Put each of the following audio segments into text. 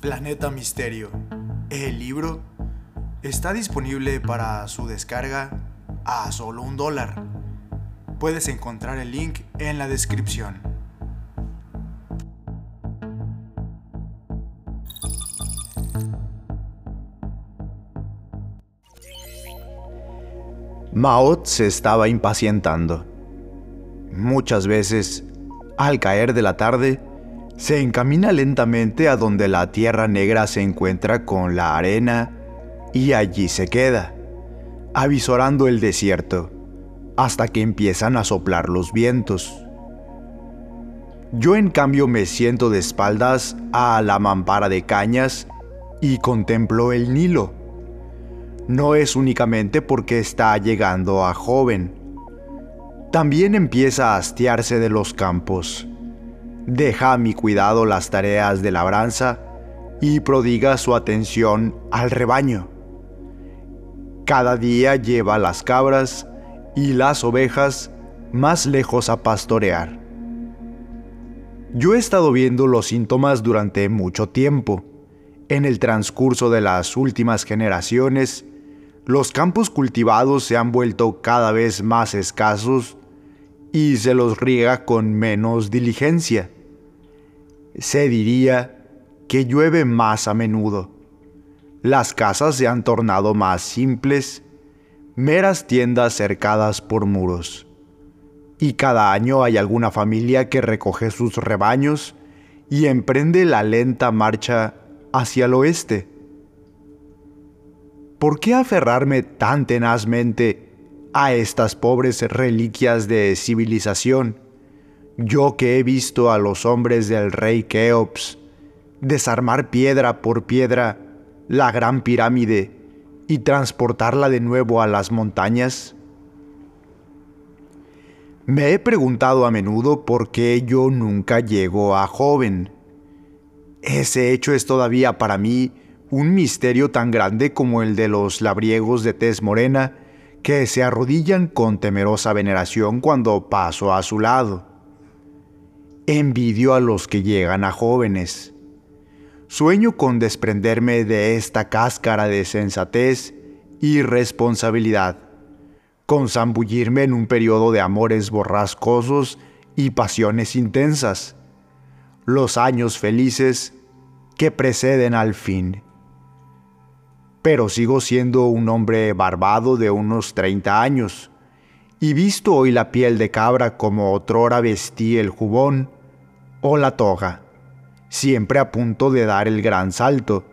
Planeta Misterio. El libro está disponible para su descarga a solo un dólar. Puedes encontrar el link en la descripción. Maot se estaba impacientando. Muchas veces, al caer de la tarde, se encamina lentamente a donde la tierra negra se encuentra con la arena y allí se queda, avisorando el desierto, hasta que empiezan a soplar los vientos. Yo en cambio me siento de espaldas a la mampara de cañas y contemplo el Nilo no es únicamente porque está llegando a joven. También empieza a hastiarse de los campos. Deja a mi cuidado las tareas de labranza y prodiga su atención al rebaño. Cada día lleva las cabras y las ovejas más lejos a pastorear. Yo he estado viendo los síntomas durante mucho tiempo. En el transcurso de las últimas generaciones, los campos cultivados se han vuelto cada vez más escasos y se los riega con menos diligencia. Se diría que llueve más a menudo. Las casas se han tornado más simples, meras tiendas cercadas por muros. Y cada año hay alguna familia que recoge sus rebaños y emprende la lenta marcha hacia el oeste ¿por qué aferrarme tan tenazmente a estas pobres reliquias de civilización? Yo que he visto a los hombres del rey Keops desarmar piedra por piedra la gran pirámide y transportarla de nuevo a las montañas? Me he preguntado a menudo por qué yo nunca llego a joven. Ese hecho es todavía para mí un misterio tan grande como el de los labriegos de tez morena que se arrodillan con temerosa veneración cuando paso a su lado. Envidio a los que llegan a jóvenes. Sueño con desprenderme de esta cáscara de sensatez y responsabilidad, con zambullirme en un periodo de amores borrascosos y pasiones intensas, los años felices que preceden al fin pero sigo siendo un hombre barbado de unos 30 años, y visto hoy la piel de cabra como otrora vestí el jubón o la toga, siempre a punto de dar el gran salto,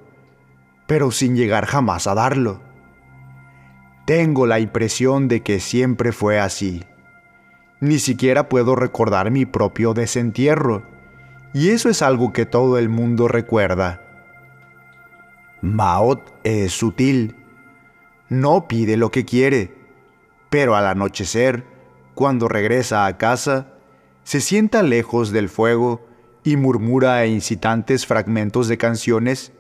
pero sin llegar jamás a darlo. Tengo la impresión de que siempre fue así. Ni siquiera puedo recordar mi propio desentierro, y eso es algo que todo el mundo recuerda Maot es sutil. No pide lo que quiere, pero al anochecer, cuando regresa a casa, se sienta lejos del fuego y murmura incitantes fragmentos de canciones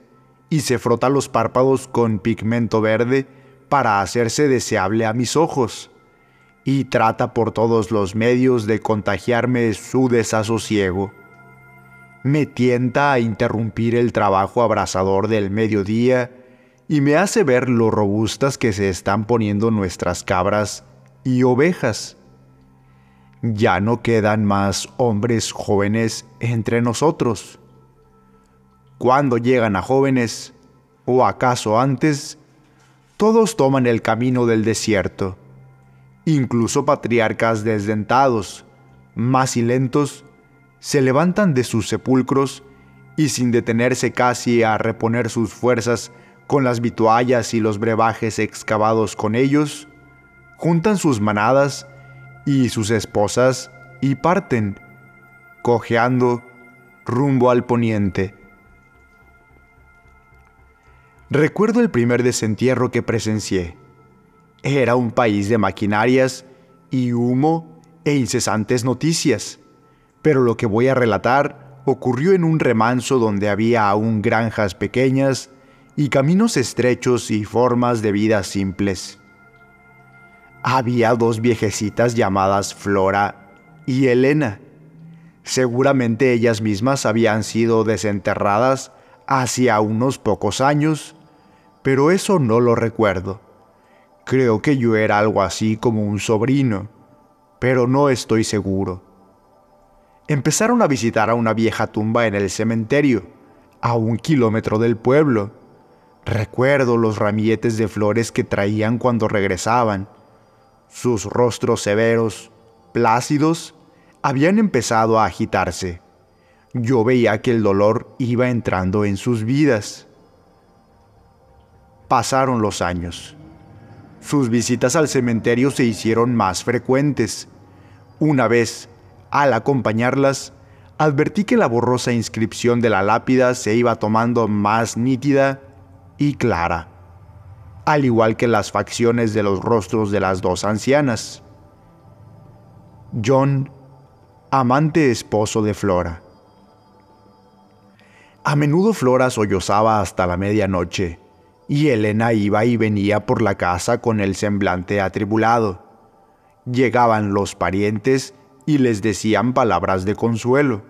y se frota los párpados con pigmento verde para hacerse deseable a mis ojos, y trata por todos los medios de contagiarme su desasosiego me tienta a interrumpir el trabajo abrasador del mediodía y me hace ver lo robustas que se están poniendo nuestras cabras y ovejas. Ya no quedan más hombres jóvenes entre nosotros. Cuando llegan a jóvenes, o acaso antes, todos toman el camino del desierto, incluso patriarcas desdentados, más y lentos, se levantan de sus sepulcros y sin detenerse casi a reponer sus fuerzas con las vituallas y los brebajes excavados con ellos, juntan sus manadas y sus esposas y parten, cojeando rumbo al poniente. Recuerdo el primer desentierro que presencié. Era un país de maquinarias y humo e incesantes noticias pero lo que voy a relatar ocurrió en un remanso donde había aún granjas pequeñas y caminos estrechos y formas de vida simples. Había dos viejecitas llamadas Flora y Elena. Seguramente ellas mismas habían sido desenterradas hacía unos pocos años, pero eso no lo recuerdo. Creo que yo era algo así como un sobrino, pero no estoy seguro. Empezaron a visitar a una vieja tumba en el cementerio, a un kilómetro del pueblo. Recuerdo los ramilletes de flores que traían cuando regresaban. Sus rostros severos, plácidos, habían empezado a agitarse. Yo veía que el dolor iba entrando en sus vidas. Pasaron los años. Sus visitas al cementerio se hicieron más frecuentes. Una vez, al acompañarlas, advertí que la borrosa inscripción de la lápida se iba tomando más nítida y clara, al igual que las facciones de los rostros de las dos ancianas. John, amante esposo de Flora. A menudo Flora sollozaba hasta la medianoche y Elena iba y venía por la casa con el semblante atribulado. Llegaban los parientes y les decían palabras de consuelo,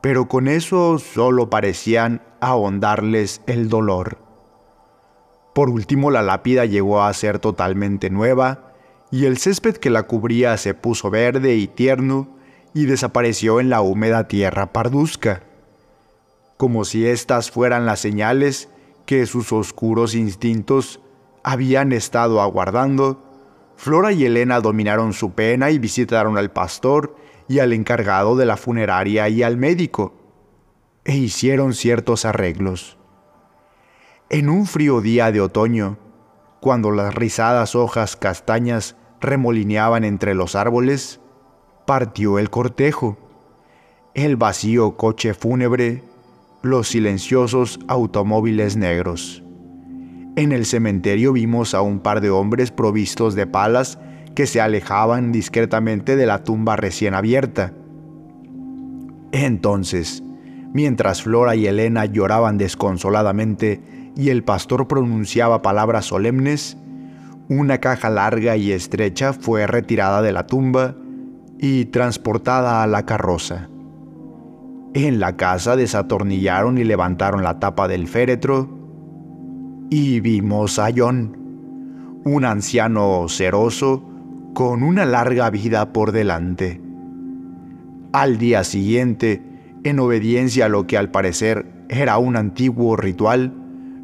pero con eso solo parecían ahondarles el dolor. Por último, la lápida llegó a ser totalmente nueva y el césped que la cubría se puso verde y tierno y desapareció en la húmeda tierra parduzca, como si estas fueran las señales que sus oscuros instintos habían estado aguardando, Flora y Elena dominaron su pena y visitaron al pastor y al encargado de la funeraria y al médico, e hicieron ciertos arreglos. En un frío día de otoño, cuando las rizadas hojas castañas remolineaban entre los árboles, partió el cortejo. El vacío coche fúnebre los silenciosos automóviles negros. En el cementerio vimos a un par de hombres provistos de palas que se alejaban discretamente de la tumba recién abierta. Entonces, mientras Flora y Elena lloraban desconsoladamente y el pastor pronunciaba palabras solemnes, una caja larga y estrecha fue retirada de la tumba y transportada a la carroza. En la casa desatornillaron y levantaron la tapa del féretro y vimos a John, un anciano ceroso con una larga vida por delante. Al día siguiente, en obediencia a lo que al parecer era un antiguo ritual,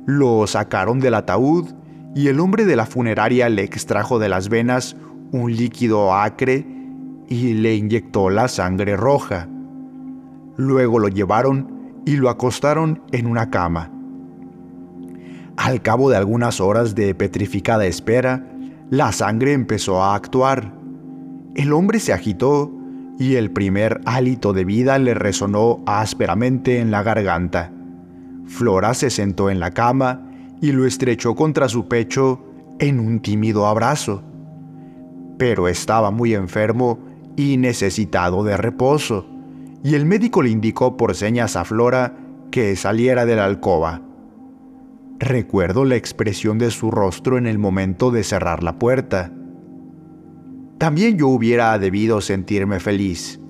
lo sacaron del ataúd y el hombre de la funeraria le extrajo de las venas un líquido acre y le inyectó la sangre roja. Luego lo llevaron y lo acostaron en una cama. Al cabo de algunas horas de petrificada espera, la sangre empezó a actuar. El hombre se agitó y el primer hálito de vida le resonó ásperamente en la garganta. Flora se sentó en la cama y lo estrechó contra su pecho en un tímido abrazo. Pero estaba muy enfermo y necesitado de reposo y el médico le indicó por señas a Flora que saliera de la alcoba. Recuerdo la expresión de su rostro en el momento de cerrar la puerta. También yo hubiera debido sentirme feliz,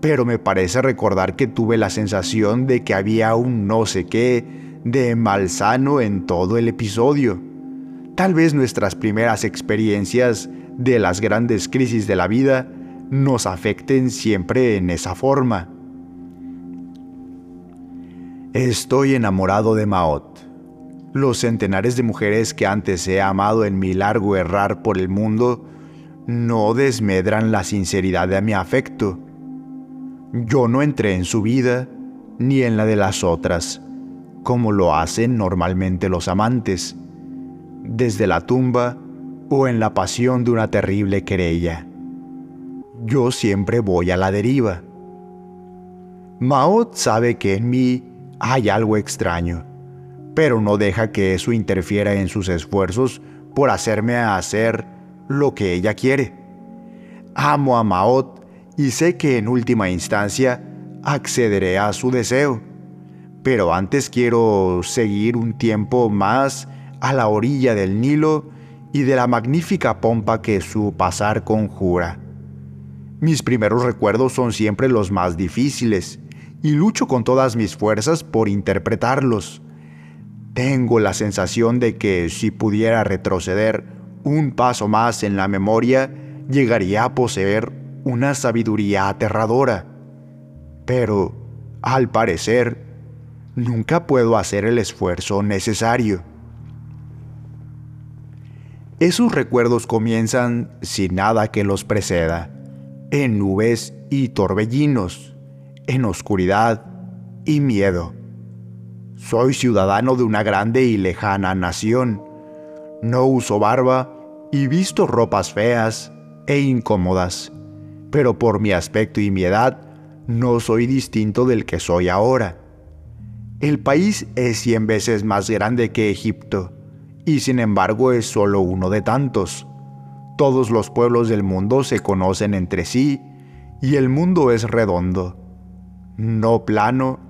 pero me parece recordar que tuve la sensación de que había un no sé qué de malsano en todo el episodio. Tal vez nuestras primeras experiencias de las grandes crisis de la vida nos afecten siempre en esa forma. Estoy enamorado de Maot. Los centenares de mujeres que antes he amado en mi largo errar por el mundo no desmedran la sinceridad de mi afecto. Yo no entré en su vida ni en la de las otras, como lo hacen normalmente los amantes, desde la tumba o en la pasión de una terrible querella yo siempre voy a la deriva. Maot sabe que en mí hay algo extraño, pero no deja que eso interfiera en sus esfuerzos por hacerme hacer lo que ella quiere. Amo a Maot y sé que en última instancia accederé a su deseo, pero antes quiero seguir un tiempo más a la orilla del Nilo y de la magnífica pompa que su pasar conjura. Mis primeros recuerdos son siempre los más difíciles y lucho con todas mis fuerzas por interpretarlos. Tengo la sensación de que si pudiera retroceder un paso más en la memoria, llegaría a poseer una sabiduría aterradora. Pero, al parecer, nunca puedo hacer el esfuerzo necesario. Esos recuerdos comienzan sin nada que los preceda, en nubes y torbellinos, en oscuridad y miedo. Soy ciudadano de una grande y lejana nación. No uso barba y visto ropas feas e incómodas, pero por mi aspecto y mi edad no soy distinto del que soy ahora. El país es cien veces más grande que Egipto y sin embargo es solo uno de tantos. Todos los pueblos del mundo se conocen entre sí y el mundo es redondo, no plano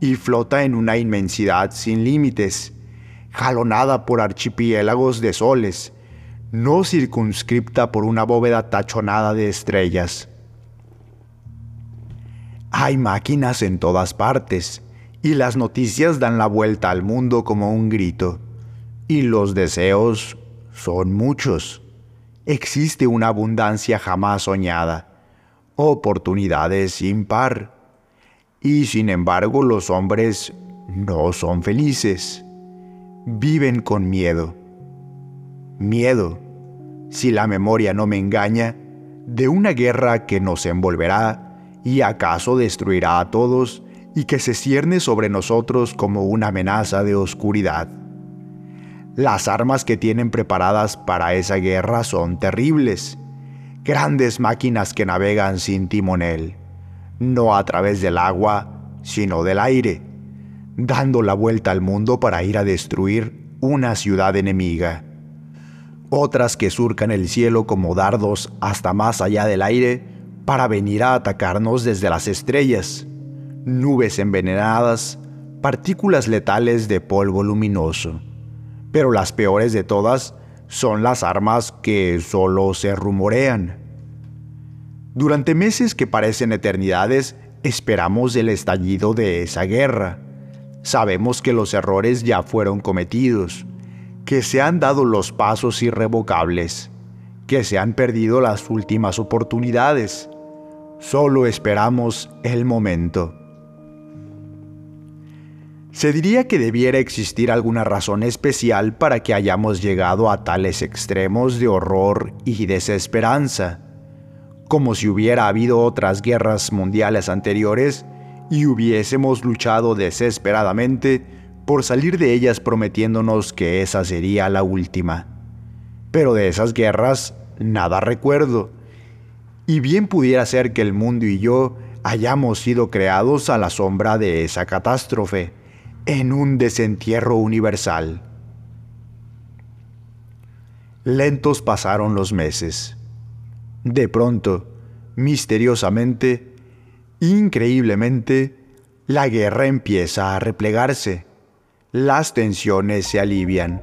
y flota en una inmensidad sin límites, jalonada por archipiélagos de soles, no circunscripta por una bóveda tachonada de estrellas. Hay máquinas en todas partes y las noticias dan la vuelta al mundo como un grito y los deseos son muchos. Existe una abundancia jamás soñada, oportunidades sin par. Y sin embargo los hombres no son felices. Viven con miedo. Miedo, si la memoria no me engaña, de una guerra que nos envolverá y acaso destruirá a todos y que se cierne sobre nosotros como una amenaza de oscuridad. Las armas que tienen preparadas para esa guerra son terribles. Grandes máquinas que navegan sin timonel, no a través del agua, sino del aire, dando la vuelta al mundo para ir a destruir una ciudad enemiga. Otras que surcan el cielo como dardos hasta más allá del aire para venir a atacarnos desde las estrellas. Nubes envenenadas, partículas letales de polvo luminoso pero las peores de todas son las armas que solo se rumorean. Durante meses que parecen eternidades, esperamos el estallido de esa guerra. Sabemos que los errores ya fueron cometidos, que se han dado los pasos irrevocables, que se han perdido las últimas oportunidades. Solo esperamos el momento. Se diría que debiera existir alguna razón especial para que hayamos llegado a tales extremos de horror y desesperanza, como si hubiera habido otras guerras mundiales anteriores y hubiésemos luchado desesperadamente por salir de ellas prometiéndonos que esa sería la última. Pero de esas guerras nada recuerdo, y bien pudiera ser que el mundo y yo hayamos sido creados a la sombra de esa catástrofe en un desentierro universal. Lentos pasaron los meses. De pronto, misteriosamente, increíblemente, la guerra empieza a replegarse. Las tensiones se alivian.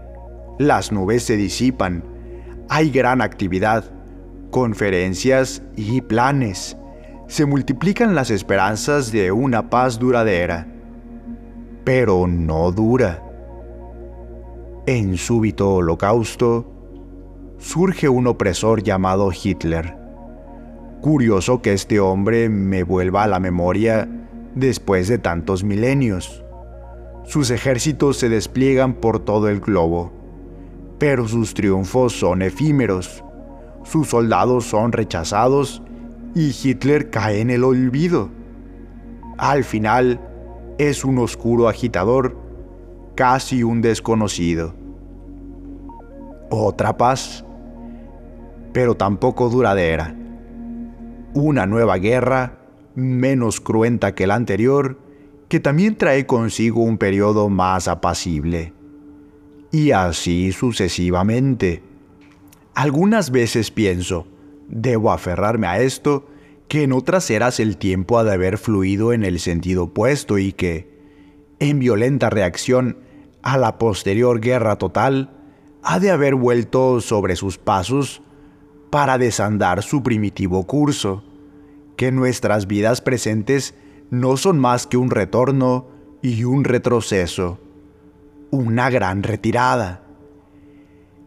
Las nubes se disipan. Hay gran actividad, conferencias y planes. Se multiplican las esperanzas de una paz duradera pero no dura. En súbito holocausto, surge un opresor llamado Hitler. Curioso que este hombre me vuelva a la memoria después de tantos milenios. Sus ejércitos se despliegan por todo el globo, pero sus triunfos son efímeros. Sus soldados son rechazados y Hitler cae en el olvido. Al final, es un oscuro agitador, casi un desconocido. Otra paz, pero tampoco duradera. Una nueva guerra, menos cruenta que la anterior, que también trae consigo un periodo más apacible. Y así sucesivamente. Algunas veces pienso, debo aferrarme a esto que en otras eras el tiempo ha de haber fluido en el sentido opuesto y que, en violenta reacción a la posterior guerra total, ha de haber vuelto sobre sus pasos para desandar su primitivo curso, que nuestras vidas presentes no son más que un retorno y un retroceso, una gran retirada.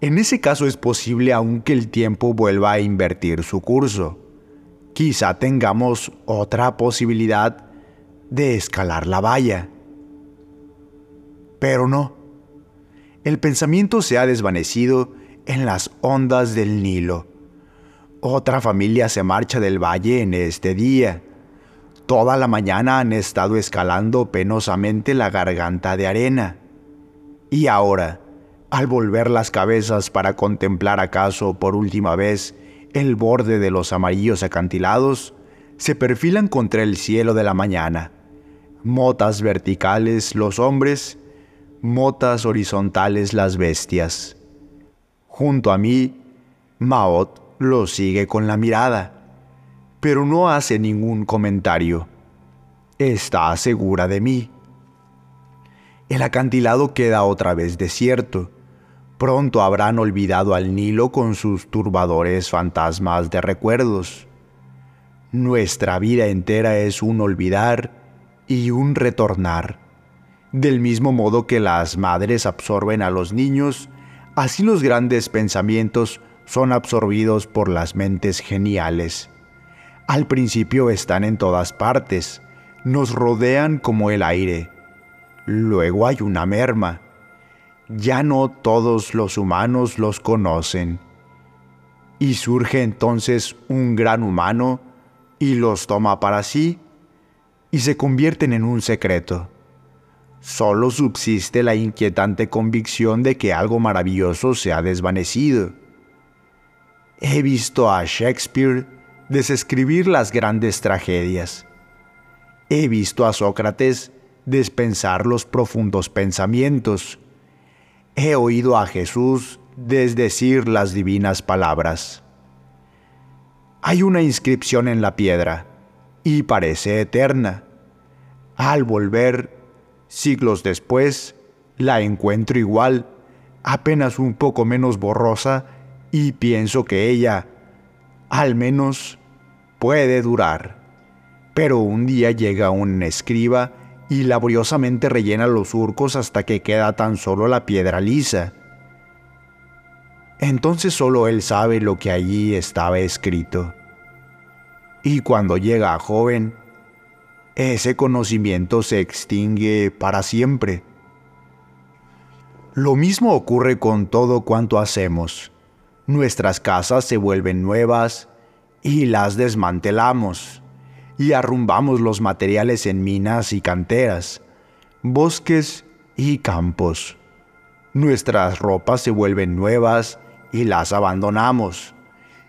En ese caso es posible aún que el tiempo vuelva a invertir su curso. Quizá tengamos otra posibilidad de escalar la valla. Pero no. El pensamiento se ha desvanecido en las ondas del Nilo. Otra familia se marcha del valle en este día. Toda la mañana han estado escalando penosamente la garganta de arena. Y ahora, al volver las cabezas para contemplar acaso por última vez el borde de los amarillos acantilados, se perfilan contra el cielo de la mañana. Motas verticales los hombres, motas horizontales las bestias. Junto a mí, Maot lo sigue con la mirada, pero no hace ningún comentario. Está segura de mí. El acantilado queda otra vez desierto. Pronto habrán olvidado al Nilo con sus turbadores fantasmas de recuerdos. Nuestra vida entera es un olvidar y un retornar. Del mismo modo que las madres absorben a los niños, así los grandes pensamientos son absorbidos por las mentes geniales. Al principio están en todas partes, nos rodean como el aire. Luego hay una merma. Ya no todos los humanos los conocen. Y surge entonces un gran humano y los toma para sí y se convierten en un secreto. Solo subsiste la inquietante convicción de que algo maravilloso se ha desvanecido He visto a Shakespeare desescribir las grandes tragedias. He visto a Sócrates despensar los profundos pensamientos. He oído a Jesús desdecir las divinas palabras. Hay una inscripción en la piedra y parece eterna. Al volver, siglos después, la encuentro igual, apenas un poco menos borrosa y pienso que ella, al menos, puede durar. Pero un día llega un escriba y laboriosamente rellena los surcos hasta que queda tan solo la piedra lisa. Entonces solo él sabe lo que allí estaba escrito. Y cuando llega joven, ese conocimiento se extingue para siempre. Lo mismo ocurre con todo cuanto hacemos nuestras casas se vuelven nuevas y las desmantelamos y arrumbamos los materiales en minas y canteras, bosques y campos. Nuestras ropas se vuelven nuevas y las abandonamos.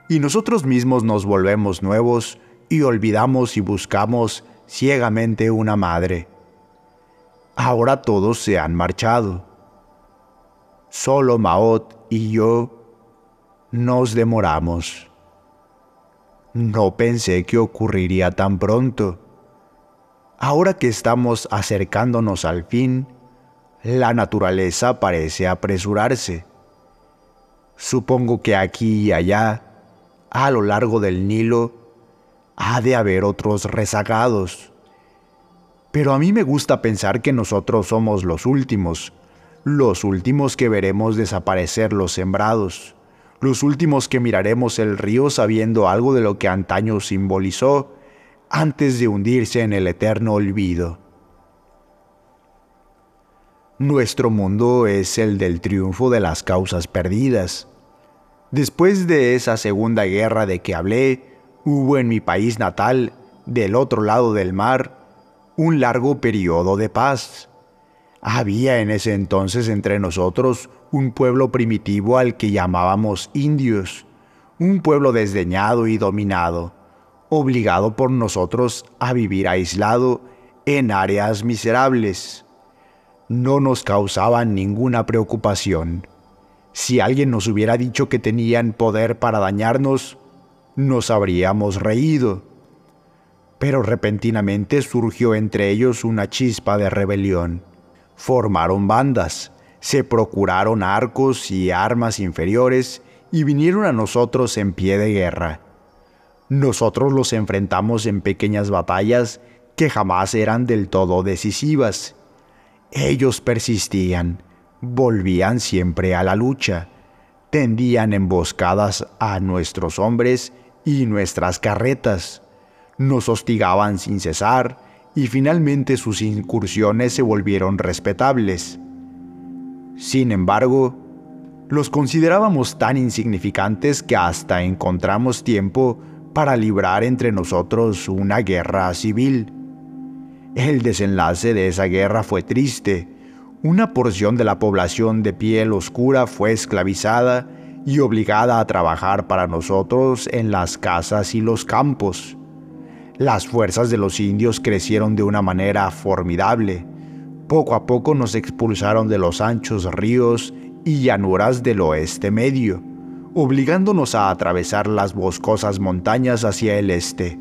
Y nosotros mismos nos volvemos nuevos y olvidamos y buscamos ciegamente una madre. Ahora todos se han marchado. Solo Maot y yo nos demoramos. No pensé que ocurriría tan pronto. Ahora que estamos acercándonos al fin, la naturaleza parece apresurarse. Supongo que aquí y allá, a lo largo del Nilo, ha de haber otros rezagados. Pero a mí me gusta pensar que nosotros somos los últimos, los últimos que veremos desaparecer los sembrados los últimos que miraremos el río sabiendo algo de lo que antaño simbolizó antes de hundirse en el eterno olvido. Nuestro mundo es el del triunfo de las causas perdidas. Después de esa segunda guerra de que hablé, hubo en mi país natal, del otro lado del mar, un largo periodo de paz. Había en ese entonces entre nosotros un pueblo primitivo al que llamábamos indios, un pueblo desdeñado y dominado, obligado por nosotros a vivir aislado en áreas miserables. No nos causaban ninguna preocupación. Si alguien nos hubiera dicho que tenían poder para dañarnos, nos habríamos reído. Pero repentinamente surgió entre ellos una chispa de rebelión formaron bandas, se procuraron arcos y armas inferiores y vinieron a nosotros en pie de guerra. nosotros los enfrentamos en pequeñas batallas que jamás eran del todo decisivas. Ellos persistían, volvían siempre a la lucha, tendían emboscadas a nuestros hombres y nuestras carretas, nos hostigaban sin cesar y finalmente sus incursiones se volvieron respetables. Sin embargo, los considerábamos tan insignificantes que hasta encontramos tiempo para librar entre nosotros una guerra civil. El desenlace de esa guerra fue triste. Una porción de la población de piel oscura fue esclavizada y obligada a trabajar para nosotros en las casas y los campos. Las fuerzas de los indios crecieron de una manera formidable. Poco a poco nos expulsaron de los anchos ríos y llanuras del oeste medio obligándonos a atravesar las boscosas montañas hacia el este.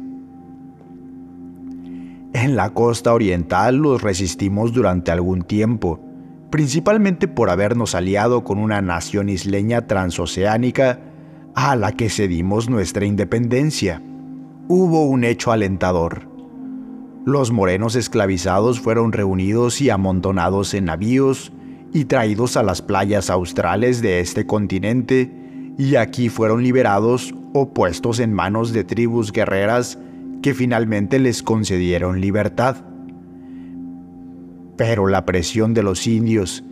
En la costa oriental los resistimos durante algún tiempo, principalmente por habernos aliado con una nación isleña transoceánica a la que cedimos nuestra independencia. Hubo un hecho alentador. Los morenos esclavizados fueron reunidos y amontonados en navíos y traídos a las playas australes de este continente y aquí fueron liberados o puestos en manos de tribus guerreras que finalmente les concedieron libertad. Pero la presión de los indios,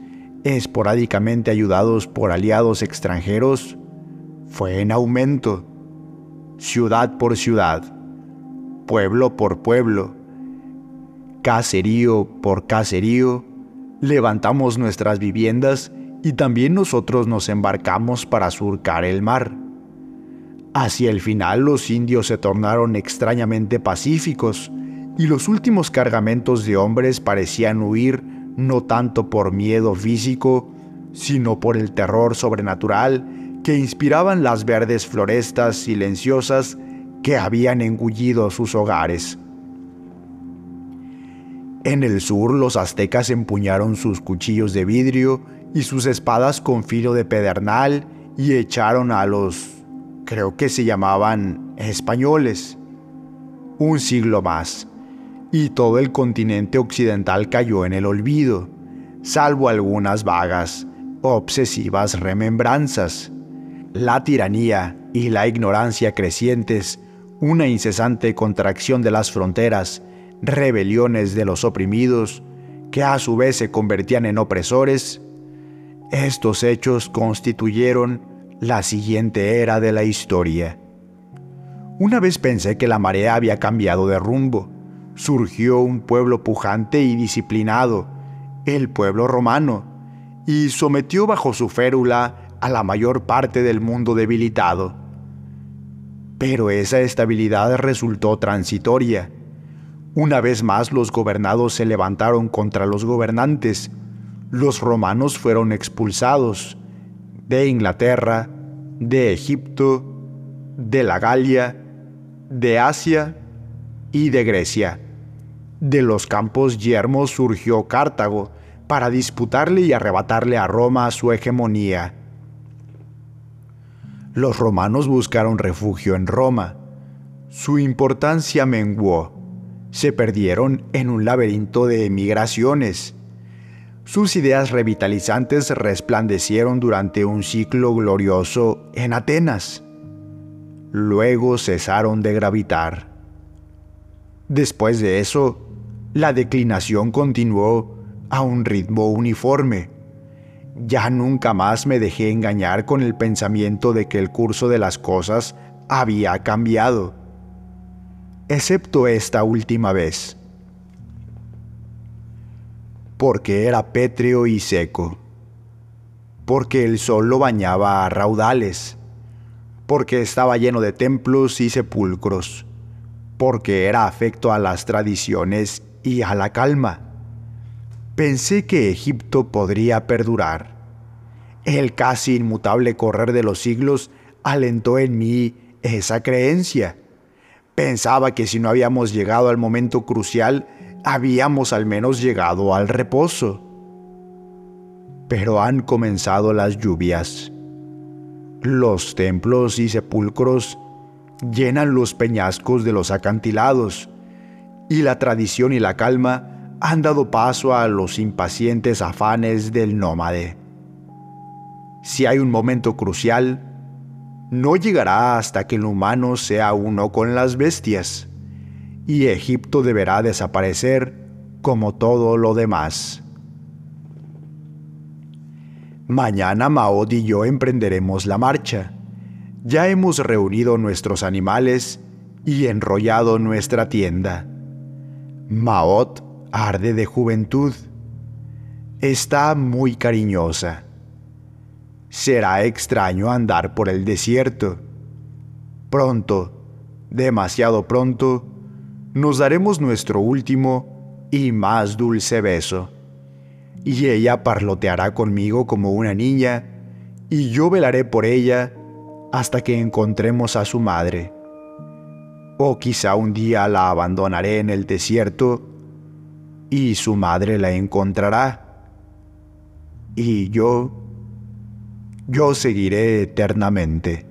esporádicamente ayudados por aliados extranjeros, fue en aumento, ciudad por ciudad, pueblo por pueblo, caserío por caserío, levantamos nuestras viviendas y también nosotros nos embarcamos para surcar el mar. Hacia el final los indios se tornaron extrañamente pacíficos y los últimos cargamentos de hombres parecían huir no tanto por miedo físico, sino por el terror sobrenatural que inspiraban las verdes florestas silenciosas que habían engullido sus hogares. En el sur los aztecas empuñaron sus cuchillos de vidrio y sus espadas con filo de pedernal y echaron a los, creo que se llamaban españoles. Un siglo más, y todo el continente occidental cayó en el olvido, salvo algunas vagas, obsesivas remembranzas. La tiranía y la ignorancia crecientes, una incesante contracción de las fronteras, rebeliones de los oprimidos, que a su vez se convertían en opresores, estos hechos constituyeron la siguiente era de la historia. Una vez pensé que la marea había cambiado de rumbo. Surgió un pueblo pujante y disciplinado, el pueblo romano, y sometió bajo su férula a la mayor parte del mundo debilitado. Pero esa estabilidad resultó transitoria. Una vez más los gobernados se levantaron contra los gobernantes los romanos fueron expulsados de Inglaterra, de Egipto, de la Galia, de Asia y de Grecia. De los campos yermos surgió Cartago para disputarle y arrebatarle a Roma su hegemonía. Los romanos buscaron refugio en Roma. Su importancia menguó. Se perdieron en un laberinto de emigraciones sus ideas revitalizantes resplandecieron durante un ciclo glorioso en Atenas. Luego cesaron de gravitar. Después de eso, la declinación continuó a un ritmo uniforme. Ya nunca más me dejé engañar con el pensamiento de que el curso de las cosas había cambiado, excepto esta última vez porque era pétreo y seco, porque el sol lo bañaba a raudales, porque estaba lleno de templos y sepulcros, porque era afecto a las tradiciones y a la calma. Pensé que Egipto podría perdurar. El casi inmutable correr de los siglos alentó en mí esa creencia. Pensaba que si no habíamos llegado al momento crucial, habíamos al menos llegado al reposo. Pero han comenzado las lluvias. Los templos y sepulcros llenan los peñascos de los acantilados, y la tradición y la calma han dado paso a los impacientes afanes del nómade. Si hay un momento crucial, no llegará hasta que el humano sea uno con las bestias, y Egipto deberá desaparecer como todo lo demás. Mañana Maod y yo emprenderemos la marcha. Ya hemos reunido nuestros animales y enrollado nuestra tienda. Maot arde de juventud. Está muy cariñosa. Será extraño andar por el desierto. Pronto, demasiado pronto, nos daremos nuestro último y más dulce beso. Y ella parloteará conmigo como una niña, y yo velaré por ella hasta que encontremos a su madre. O quizá un día la abandonaré en el desierto y su madre la encontrará. Y yo, yo seguiré eternamente.